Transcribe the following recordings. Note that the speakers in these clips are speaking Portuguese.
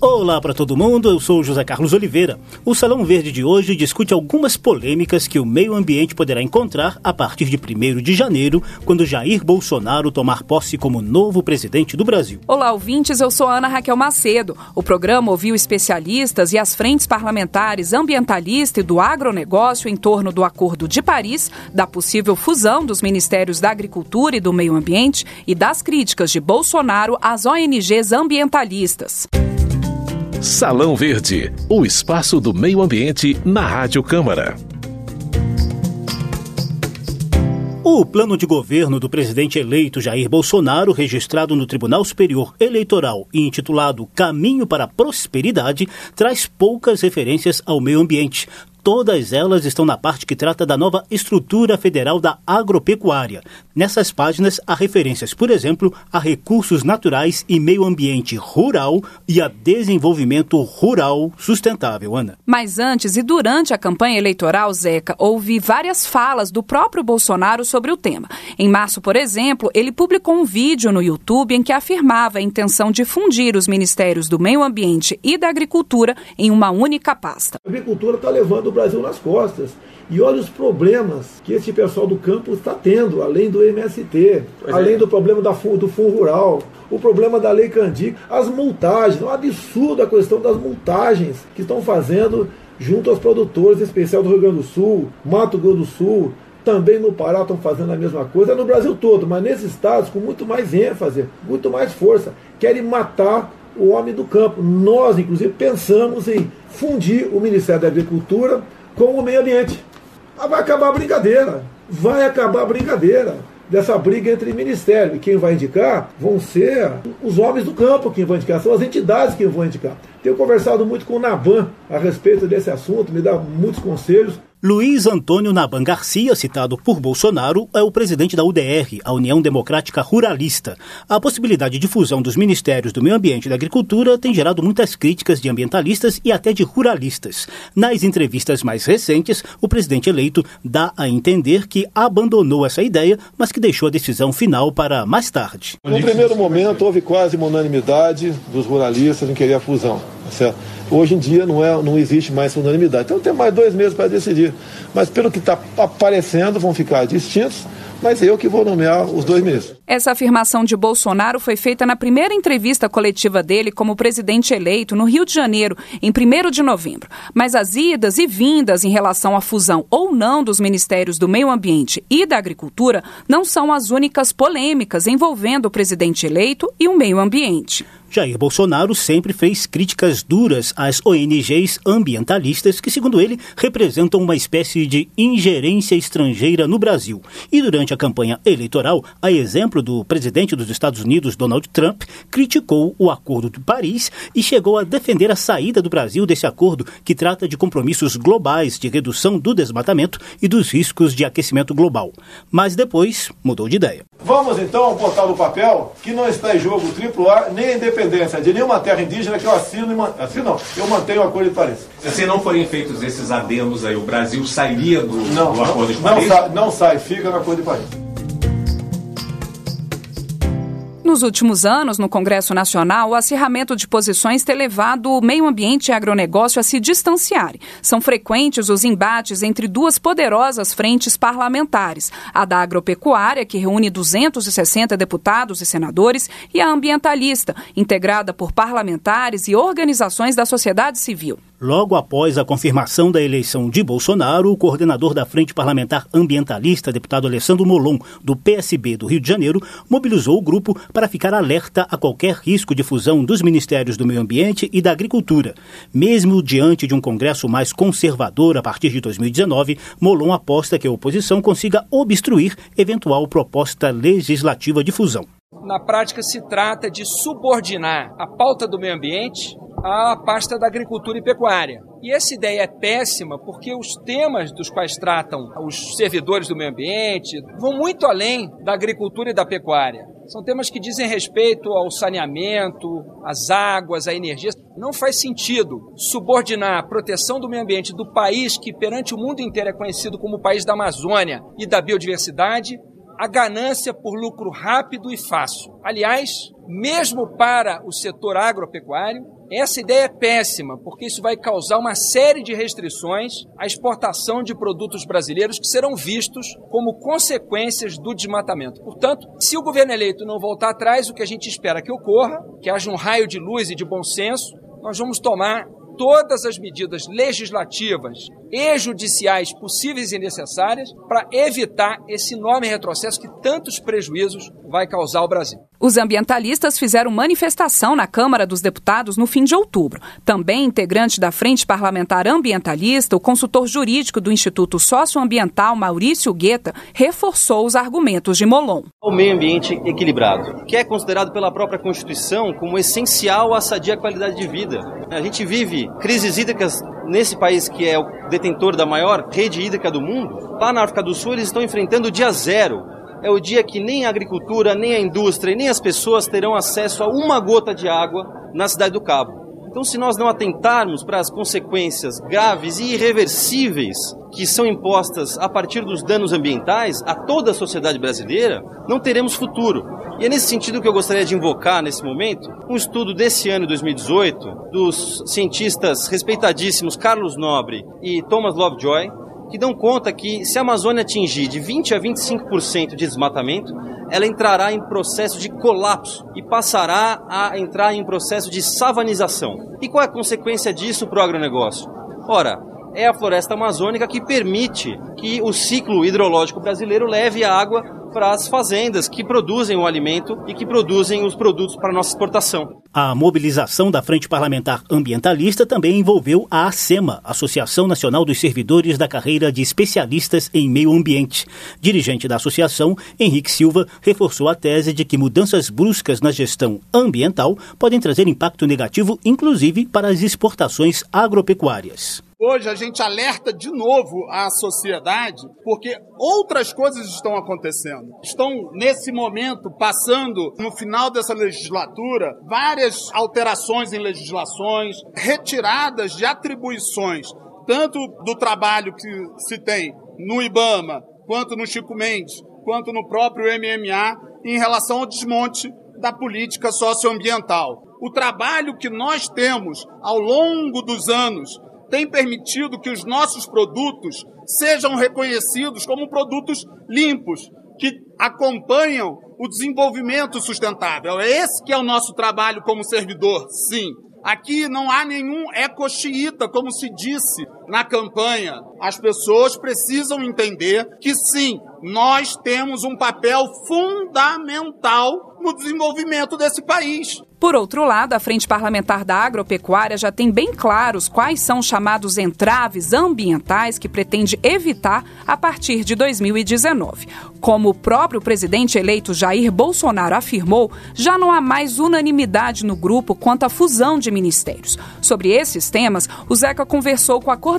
Olá para todo mundo, eu sou José Carlos Oliveira. O Salão Verde de hoje discute algumas polêmicas que o meio ambiente poderá encontrar a partir de 1 de janeiro, quando Jair Bolsonaro tomar posse como novo presidente do Brasil. Olá, ouvintes, eu sou Ana Raquel Macedo. O programa ouviu especialistas e as frentes parlamentares ambientalista e do agronegócio em torno do Acordo de Paris, da possível fusão dos Ministérios da Agricultura e do Meio Ambiente e das críticas de Bolsonaro às ONGs ambientalistas. Salão Verde, o espaço do meio ambiente na Rádio Câmara. O plano de governo do presidente eleito Jair Bolsonaro, registrado no Tribunal Superior Eleitoral e intitulado Caminho para a Prosperidade, traz poucas referências ao meio ambiente, Todas elas estão na parte que trata da nova estrutura federal da agropecuária. Nessas páginas há referências, por exemplo, a recursos naturais e meio ambiente rural e a desenvolvimento rural sustentável, Ana. Mas antes e durante a campanha eleitoral, Zeca, houve várias falas do próprio Bolsonaro sobre o tema. Em março, por exemplo, ele publicou um vídeo no YouTube em que afirmava a intenção de fundir os ministérios do meio ambiente e da agricultura em uma única pasta. A agricultura está levando do Brasil nas costas. E olha os problemas que esse pessoal do campo está tendo, além do MST, pois além é. do problema da, do Fundo Rural, o problema da Lei Candic, as multagens, é um absurdo a questão das multagens que estão fazendo junto aos produtores, em especial do Rio Grande do Sul, Mato Grosso do Sul, também no Pará estão fazendo a mesma coisa, é no Brasil todo, mas nesses estados com muito mais ênfase, muito mais força, querem matar o homem do campo. Nós, inclusive, pensamos em fundir o Ministério da Agricultura com o meio ambiente. Vai acabar a brincadeira. Vai acabar a brincadeira dessa briga entre ministérios. E quem vai indicar vão ser os homens do campo que vão indicar, são as entidades que vão indicar. Tenho conversado muito com o Naban a respeito desse assunto, me dá muitos conselhos. Luiz Antônio Naban Garcia, citado por Bolsonaro, é o presidente da UDR, a União Democrática Ruralista. A possibilidade de fusão dos ministérios do Meio Ambiente e da Agricultura tem gerado muitas críticas de ambientalistas e até de ruralistas. Nas entrevistas mais recentes, o presidente eleito dá a entender que abandonou essa ideia, mas que deixou a decisão final para mais tarde. No primeiro momento, houve quase uma unanimidade dos ruralistas em querer a fusão. Tá certo? Hoje em dia não, é, não existe mais unanimidade. Então tem mais dois meses para decidir. Mas pelo que está aparecendo, vão ficar distintos mas eu que vou nomear os dois ministros. Essa afirmação de Bolsonaro foi feita na primeira entrevista coletiva dele como presidente eleito no Rio de Janeiro, em 1 de novembro. Mas as idas e vindas em relação à fusão ou não dos ministérios do Meio Ambiente e da Agricultura não são as únicas polêmicas envolvendo o presidente eleito e o meio ambiente. Jair Bolsonaro sempre fez críticas duras às ONGs ambientalistas que, segundo ele, representam uma espécie de ingerência estrangeira no Brasil. E durante a campanha eleitoral, a exemplo do presidente dos Estados Unidos, Donald Trump, criticou o Acordo de Paris e chegou a defender a saída do Brasil desse acordo que trata de compromissos globais de redução do desmatamento e dos riscos de aquecimento global. Mas depois mudou de ideia. Vamos então botar no papel que não está em jogo o AAA nem a independência de nenhuma terra indígena que eu assino, assim não, eu mantenho o Acordo de Paris. Se não forem feitos esses adendos aí, o Brasil sairia do, não, do Acordo de Paris? Não, sai, não sai, fica no Acordo de Paris. Nos últimos anos, no Congresso Nacional, o acirramento de posições tem levado o meio ambiente e agronegócio a se distanciarem. São frequentes os embates entre duas poderosas frentes parlamentares: a da agropecuária, que reúne 260 deputados e senadores, e a ambientalista, integrada por parlamentares e organizações da sociedade civil. Logo após a confirmação da eleição de Bolsonaro, o coordenador da Frente Parlamentar Ambientalista, deputado Alessandro Molon, do PSB do Rio de Janeiro, mobilizou o grupo para ficar alerta a qualquer risco de fusão dos Ministérios do Meio Ambiente e da Agricultura. Mesmo diante de um Congresso mais conservador a partir de 2019, Molon aposta que a oposição consiga obstruir eventual proposta legislativa de fusão. Na prática, se trata de subordinar a pauta do meio ambiente à pasta da agricultura e pecuária. E essa ideia é péssima porque os temas dos quais tratam os servidores do meio ambiente vão muito além da agricultura e da pecuária. São temas que dizem respeito ao saneamento, às águas, à energia. Não faz sentido subordinar a proteção do meio ambiente do país que perante o mundo inteiro é conhecido como o país da Amazônia e da biodiversidade a ganância por lucro rápido e fácil. Aliás, mesmo para o setor agropecuário, essa ideia é péssima, porque isso vai causar uma série de restrições à exportação de produtos brasileiros que serão vistos como consequências do desmatamento. Portanto, se o governo eleito não voltar atrás, o que a gente espera que ocorra, que haja um raio de luz e de bom senso, nós vamos tomar todas as medidas legislativas e judiciais possíveis e necessárias para evitar esse enorme retrocesso que tantos prejuízos vai causar ao Brasil. Os ambientalistas fizeram manifestação na Câmara dos Deputados no fim de outubro. Também integrante da Frente Parlamentar Ambientalista, o consultor jurídico do Instituto Socioambiental, Maurício Guetta, reforçou os argumentos de Molon. O meio ambiente equilibrado, que é considerado pela própria Constituição como essencial à sadia qualidade de vida. A gente vive crises hídricas nesse país que é o detentor da maior rede hídrica do mundo. Lá na África do Sul, eles estão enfrentando o dia zero é o dia que nem a agricultura, nem a indústria, nem as pessoas terão acesso a uma gota de água na cidade do Cabo. Então, se nós não atentarmos para as consequências graves e irreversíveis que são impostas a partir dos danos ambientais a toda a sociedade brasileira, não teremos futuro. E é nesse sentido que eu gostaria de invocar nesse momento um estudo desse ano 2018 dos cientistas respeitadíssimos Carlos Nobre e Thomas Lovejoy, que dão conta que se a Amazônia atingir de 20 a 25% de desmatamento, ela entrará em processo de colapso e passará a entrar em processo de savanização. E qual é a consequência disso para o agronegócio? Ora, é a floresta amazônica que permite que o ciclo hidrológico brasileiro leve a água para as fazendas que produzem o alimento e que produzem os produtos para nossa exportação. A mobilização da Frente Parlamentar Ambientalista também envolveu a ASEMA, Associação Nacional dos Servidores da Carreira de Especialistas em Meio Ambiente. Dirigente da associação, Henrique Silva, reforçou a tese de que mudanças bruscas na gestão ambiental podem trazer impacto negativo, inclusive para as exportações agropecuárias. Hoje a gente alerta de novo a sociedade porque outras coisas estão acontecendo. Estão, nesse momento, passando, no final dessa legislatura, várias alterações em legislações, retiradas de atribuições, tanto do trabalho que se tem no IBAMA, quanto no Chico Mendes, quanto no próprio MMA, em relação ao desmonte da política socioambiental. O trabalho que nós temos ao longo dos anos tem permitido que os nossos produtos sejam reconhecidos como produtos limpos, que acompanham o desenvolvimento sustentável. É esse que é o nosso trabalho como servidor, sim. Aqui não há nenhum ecoxiita, como se disse na campanha. As pessoas precisam entender que sim, nós temos um papel fundamental no desenvolvimento desse país. Por outro lado, a Frente Parlamentar da Agropecuária já tem bem claros quais são os chamados entraves ambientais que pretende evitar a partir de 2019. Como o próprio presidente eleito Jair Bolsonaro afirmou, já não há mais unanimidade no grupo quanto à fusão de ministérios. Sobre esses temas, o Zeca conversou com a coordenadora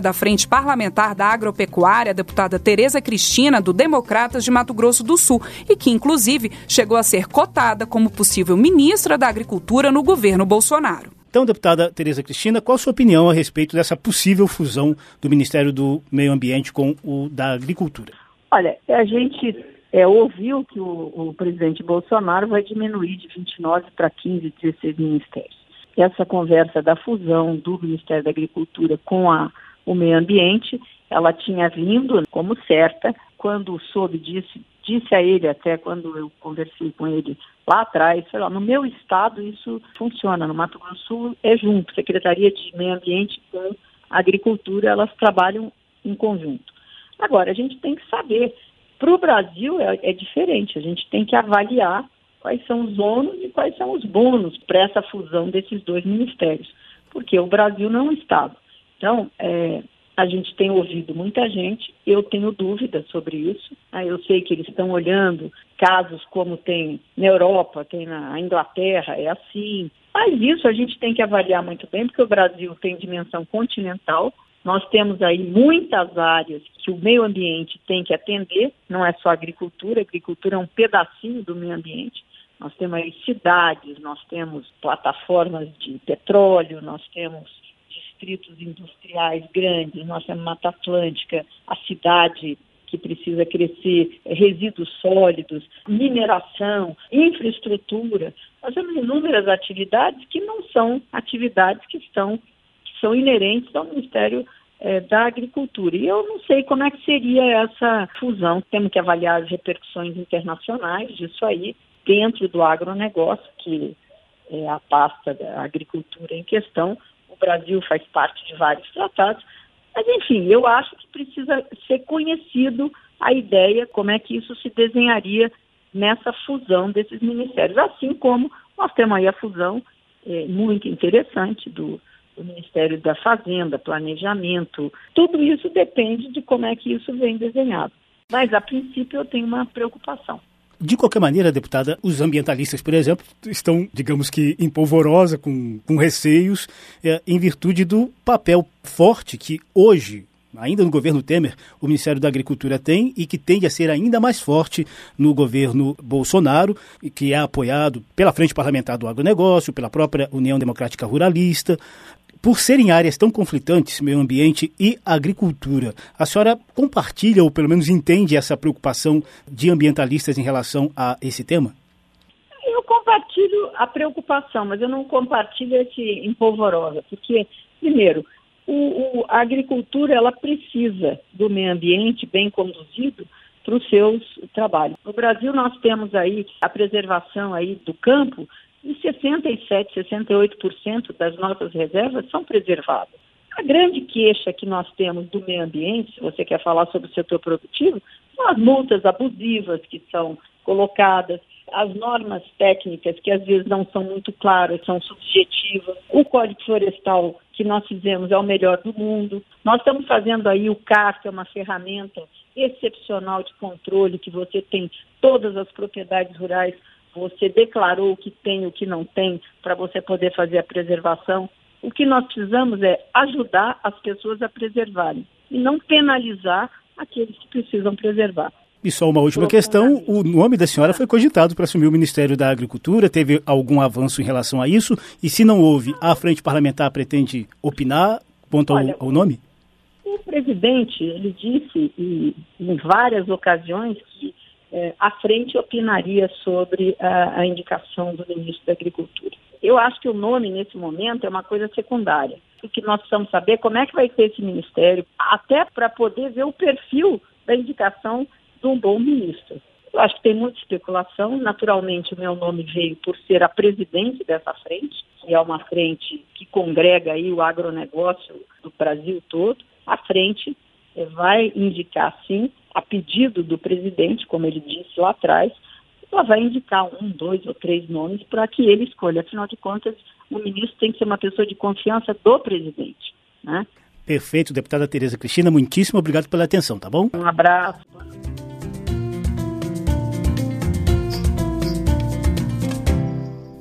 da Frente Parlamentar da Agropecuária, a deputada Tereza Cristina, do Democratas de Mato Grosso do Sul, e que, inclusive, chegou a ser cotada como possível ministra da Agricultura no governo Bolsonaro. Então, deputada Tereza Cristina, qual a sua opinião a respeito dessa possível fusão do Ministério do Meio Ambiente com o da Agricultura? Olha, a gente é, ouviu que o, o, presidente Bolsonaro vai diminuir de 29 para 15, 16 ministérios. Essa conversa da fusão do Ministério da Agricultura com a, o meio ambiente, ela tinha vindo como certa quando soube disso disse a ele, até quando eu conversei com ele lá atrás, falou, no meu estado isso funciona, no Mato Grosso Sul é junto, Secretaria de Meio Ambiente com Agricultura, elas trabalham em conjunto. Agora, a gente tem que saber, para o Brasil é, é diferente, a gente tem que avaliar quais são os ônus e quais são os bônus para essa fusão desses dois ministérios, porque o Brasil não Estado. Então, é, a gente tem ouvido muita gente, eu tenho dúvidas sobre isso. Ah, eu sei que eles estão olhando casos como tem na Europa, tem na Inglaterra, é assim. Mas isso a gente tem que avaliar muito bem, porque o Brasil tem dimensão continental. Nós temos aí muitas áreas que o meio ambiente tem que atender, não é só agricultura, a agricultura é um pedacinho do meio ambiente. Nós temos aí cidades, nós temos plataformas de petróleo, nós temos distritos industriais grandes, nós temos Mata Atlântica, a cidade que precisa crescer, resíduos sólidos, mineração, infraestrutura. Nós temos inúmeras atividades que não são atividades que estão que são inerentes ao Ministério é, da Agricultura. E eu não sei como é que seria essa fusão. Temos que avaliar as repercussões internacionais disso aí dentro do agronegócio, que é a pasta da agricultura em questão. O Brasil faz parte de vários tratados. Mas, enfim, eu acho que precisa ser conhecido a ideia, como é que isso se desenharia nessa fusão desses ministérios. Assim como nós temos aí a fusão é, muito interessante do, do Ministério da Fazenda, Planejamento. Tudo isso depende de como é que isso vem desenhado. Mas, a princípio, eu tenho uma preocupação. De qualquer maneira, deputada, os ambientalistas, por exemplo, estão, digamos que, em polvorosa, com, com receios, é, em virtude do papel forte que hoje ainda no governo Temer, o Ministério da Agricultura tem e que tende a ser ainda mais forte no governo Bolsonaro, que é apoiado pela Frente Parlamentar do Agronegócio, pela própria União Democrática Ruralista. Por serem áreas tão conflitantes, meio ambiente e agricultura, a senhora compartilha ou pelo menos entende essa preocupação de ambientalistas em relação a esse tema? Eu compartilho a preocupação, mas eu não compartilho esse empolvorosa, porque, primeiro, o, o, a agricultura ela precisa do meio ambiente bem conduzido para os seus trabalhos. No Brasil nós temos aí a preservação aí do campo e 67, 68% das nossas reservas são preservadas. A grande queixa que nós temos do meio ambiente, se você quer falar sobre o setor produtivo, são as multas abusivas que são colocadas, as normas técnicas que às vezes não são muito claras, são subjetivas. O Código Florestal que nós fizemos é o melhor do mundo. Nós estamos fazendo aí o CAR, que é uma ferramenta excepcional de controle, que você tem todas as propriedades rurais, você declarou o que tem e o que não tem, para você poder fazer a preservação. O que nós precisamos é ajudar as pessoas a preservarem e não penalizar aqueles que precisam preservar. E só uma última questão: o nome da senhora foi cogitado para assumir o Ministério da Agricultura. Teve algum avanço em relação a isso? E se não houve, a frente parlamentar pretende opinar quanto Olha, ao, ao, nome? O presidente ele disse e, em várias ocasiões que é, a frente opinaria sobre a, a indicação do ministro da Agricultura. Eu acho que o nome nesse momento é uma coisa secundária. O que nós precisamos saber é como é que vai ser esse ministério, até para poder ver o perfil da indicação de um bom ministro. Eu acho que tem muita especulação. Naturalmente, o meu nome veio por ser a presidente dessa frente, que é uma frente que congrega aí o agronegócio do Brasil todo. A frente vai indicar, sim, a pedido do presidente, como ele disse lá atrás, ela vai indicar um, dois ou três nomes para que ele escolha. Afinal de contas, o ministro tem que ser uma pessoa de confiança do presidente. Né? Perfeito, deputada Tereza Cristina, muitíssimo obrigado pela atenção, tá bom? Um abraço.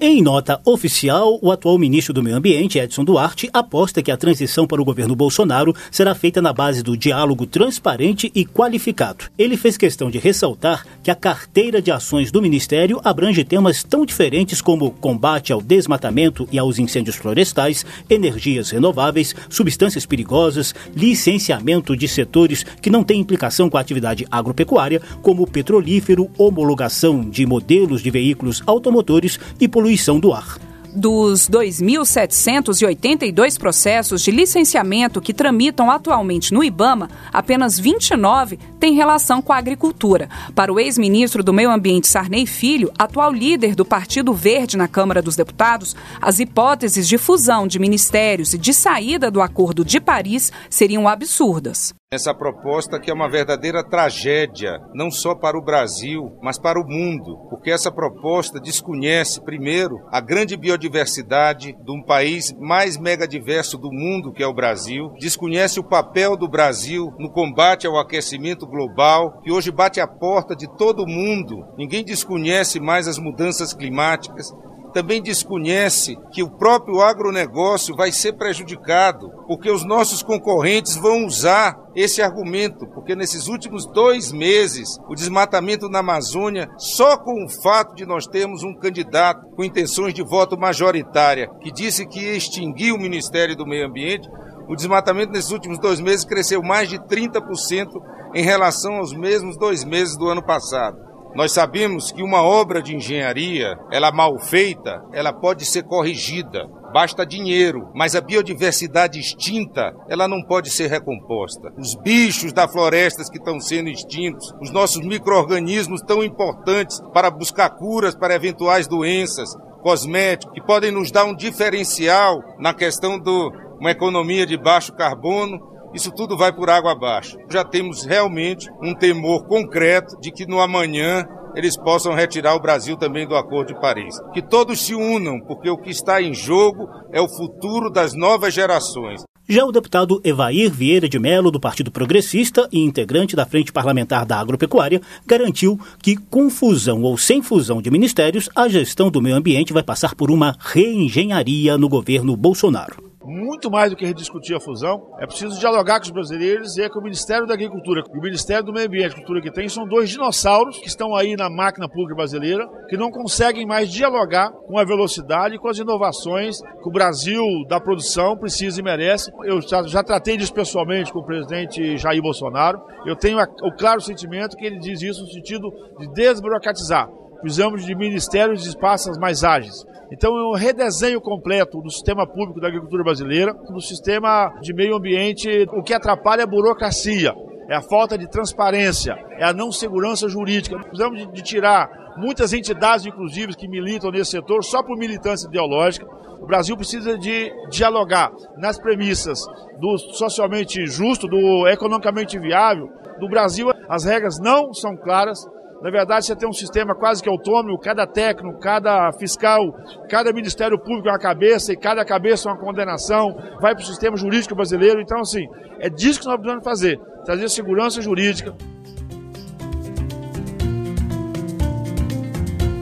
Em nota oficial, o atual ministro do Meio Ambiente, Edson Duarte, aposta que a transição para o governo Bolsonaro será feita na base do diálogo transparente e qualificado. Ele fez questão de ressaltar que a carteira de ações do ministério abrange temas tão diferentes como combate ao desmatamento e aos incêndios florestais, energias renováveis, substâncias perigosas, licenciamento de setores que não têm implicação com a atividade agropecuária, como petrolífero, homologação de modelos de veículos automotores e poluição poluição do ar. Dos 2.782 processos de licenciamento que tramitam atualmente no IBAMA, apenas 29 têm relação com a agricultura. Para o ex-ministro do Meio Ambiente Sarney Filho, atual líder do Partido Verde na Câmara dos Deputados, as hipóteses de fusão de ministérios e de saída do Acordo de Paris seriam absurdas. Essa proposta que é uma verdadeira tragédia, não só para o Brasil, mas para o mundo, porque essa proposta desconhece, primeiro, a grande biodiversidade de um país mais megadiverso do mundo, que é o Brasil, desconhece o papel do Brasil no combate ao aquecimento global, que hoje bate a porta de todo mundo. Ninguém desconhece mais as mudanças climáticas, também desconhece que o próprio agronegócio vai ser prejudicado, porque os nossos concorrentes vão usar esse argumento, porque nesses últimos dois meses, o desmatamento na Amazônia, só com o fato de nós termos um candidato com intenções de voto majoritária, que disse que ia extinguir o Ministério do Meio Ambiente, O desmatamento nesses últimos dois meses cresceu mais de 30% em relação aos mesmos dois meses do ano passado. Nós sabemos que uma obra de engenharia, ela mal feita, ela pode ser corrigida. Basta dinheiro, mas a biodiversidade extinta, ela não pode ser recomposta. Os bichos da floresta que estão sendo extintos, os nossos micro-organismos tão importantes para buscar curas para eventuais doenças, cosméticos, que podem nos dar um diferencial na questão de uma economia de baixo carbono, isso tudo vai por água abaixo. Já temos realmente um temor concreto de que no amanhã eles possam retirar o Brasil também do Acordo de Paris. Que todos se unam, porque o que está em jogo é o futuro das novas gerações. Já o deputado Evair Vieira de Melo, do Partido Progressista e integrante da Frente Parlamentar da Agropecuária, garantiu que, com fusão ou sem fusão de ministérios, a gestão do meio ambiente vai passar por uma reengenharia no governo Bolsonaro muito mais do que rediscutir a fusão, é preciso dialogar com os brasileiros e é que o Ministério da Agricultura e o Ministério do Meio Ambiente e Cultura que tem são dois dinossauros que estão aí na máquina pública brasileira, que não conseguem mais dialogar com a velocidade e com as inovações que o Brasil da produção precisa e merece. Eu já, já tratei disso pessoalmente com o presidente Jair Bolsonaro. Eu tenho a, o claro sentimento que ele diz isso no sentido de desburocratizar. Precisamos de ministérios e espaços mais ágeis. Então é um redesenho completo do sistema público da agricultura brasileira, do sistema de meio ambiente. O que atrapalha é a burocracia, é a falta de transparência, é a não segurança jurídica. Precisamos de, de tirar muitas entidades, inclusive, que militam nesse setor só por militância ideológica. O Brasil precisa de dialogar nas premissas do socialmente justo, do economicamente viável. No Brasil, as regras não são claras, na verdade, você tem um sistema quase que autônomo, cada técnico, cada fiscal, cada Ministério Público é uma cabeça e cada cabeça é uma condenação, vai para o sistema jurídico brasileiro. Então, assim, é disso que nós precisamos fazer: trazer segurança jurídica,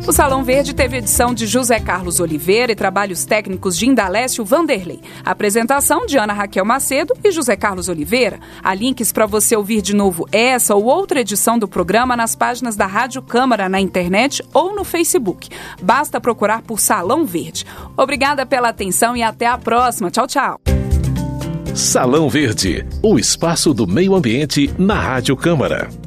O Salão Verde teve edição de José Carlos Oliveira e trabalhos técnicos de Indalécio Vanderlei. Apresentação de Ana Raquel Macedo e José Carlos Oliveira. Há links para você ouvir de novo essa ou outra edição do programa nas páginas da Rádio Câmara na internet ou no Facebook. Basta procurar por Salão Verde. Obrigada pela atenção e até a próxima. Tchau, tchau. Salão Verde, o espaço do meio ambiente na Rádio Câmara.